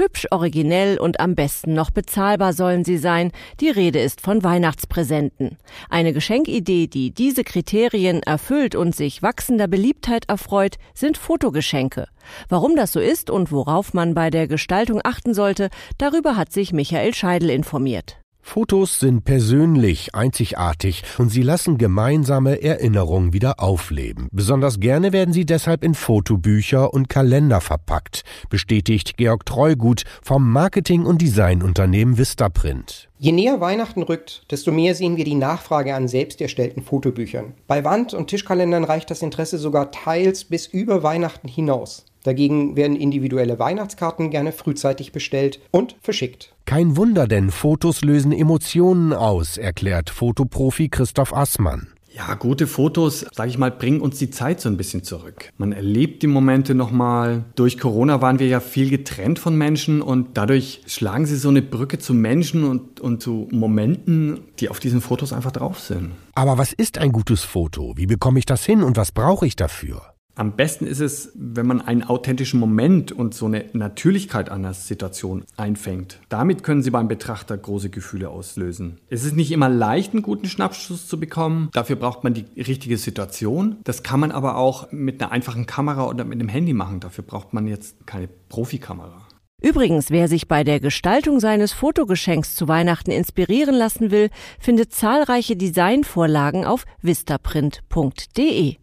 Hübsch, originell und am besten noch bezahlbar sollen sie sein. Die Rede ist von Weihnachtspräsenten. Eine Geschenkidee, die diese Kriterien erfüllt und sich wachsender Beliebtheit erfreut, sind Fotogeschenke. Warum das so ist und worauf man bei der Gestaltung achten sollte, darüber hat sich Michael Scheidel informiert. Fotos sind persönlich, einzigartig und sie lassen gemeinsame Erinnerungen wieder aufleben. Besonders gerne werden sie deshalb in Fotobücher und Kalender verpackt, bestätigt Georg Treugut vom Marketing- und Designunternehmen Vistaprint. Je näher Weihnachten rückt, desto mehr sehen wir die Nachfrage an selbst erstellten Fotobüchern. Bei Wand- und Tischkalendern reicht das Interesse sogar teils bis über Weihnachten hinaus. Dagegen werden individuelle Weihnachtskarten gerne frühzeitig bestellt und verschickt. Kein Wunder, denn Fotos lösen Emotionen aus, erklärt Fotoprofi Christoph Assmann. Ja, gute Fotos, sage ich mal, bringen uns die Zeit so ein bisschen zurück. Man erlebt die Momente nochmal. Durch Corona waren wir ja viel getrennt von Menschen und dadurch schlagen sie so eine Brücke zu Menschen und, und zu Momenten, die auf diesen Fotos einfach drauf sind. Aber was ist ein gutes Foto? Wie bekomme ich das hin und was brauche ich dafür? Am besten ist es, wenn man einen authentischen Moment und so eine Natürlichkeit der Situation einfängt. Damit können Sie beim Betrachter große Gefühle auslösen. Es ist nicht immer leicht, einen guten Schnappschuss zu bekommen. Dafür braucht man die richtige Situation. Das kann man aber auch mit einer einfachen Kamera oder mit einem Handy machen. Dafür braucht man jetzt keine Profikamera. Übrigens, wer sich bei der Gestaltung seines Fotogeschenks zu Weihnachten inspirieren lassen will, findet zahlreiche Designvorlagen auf vistaprint.de.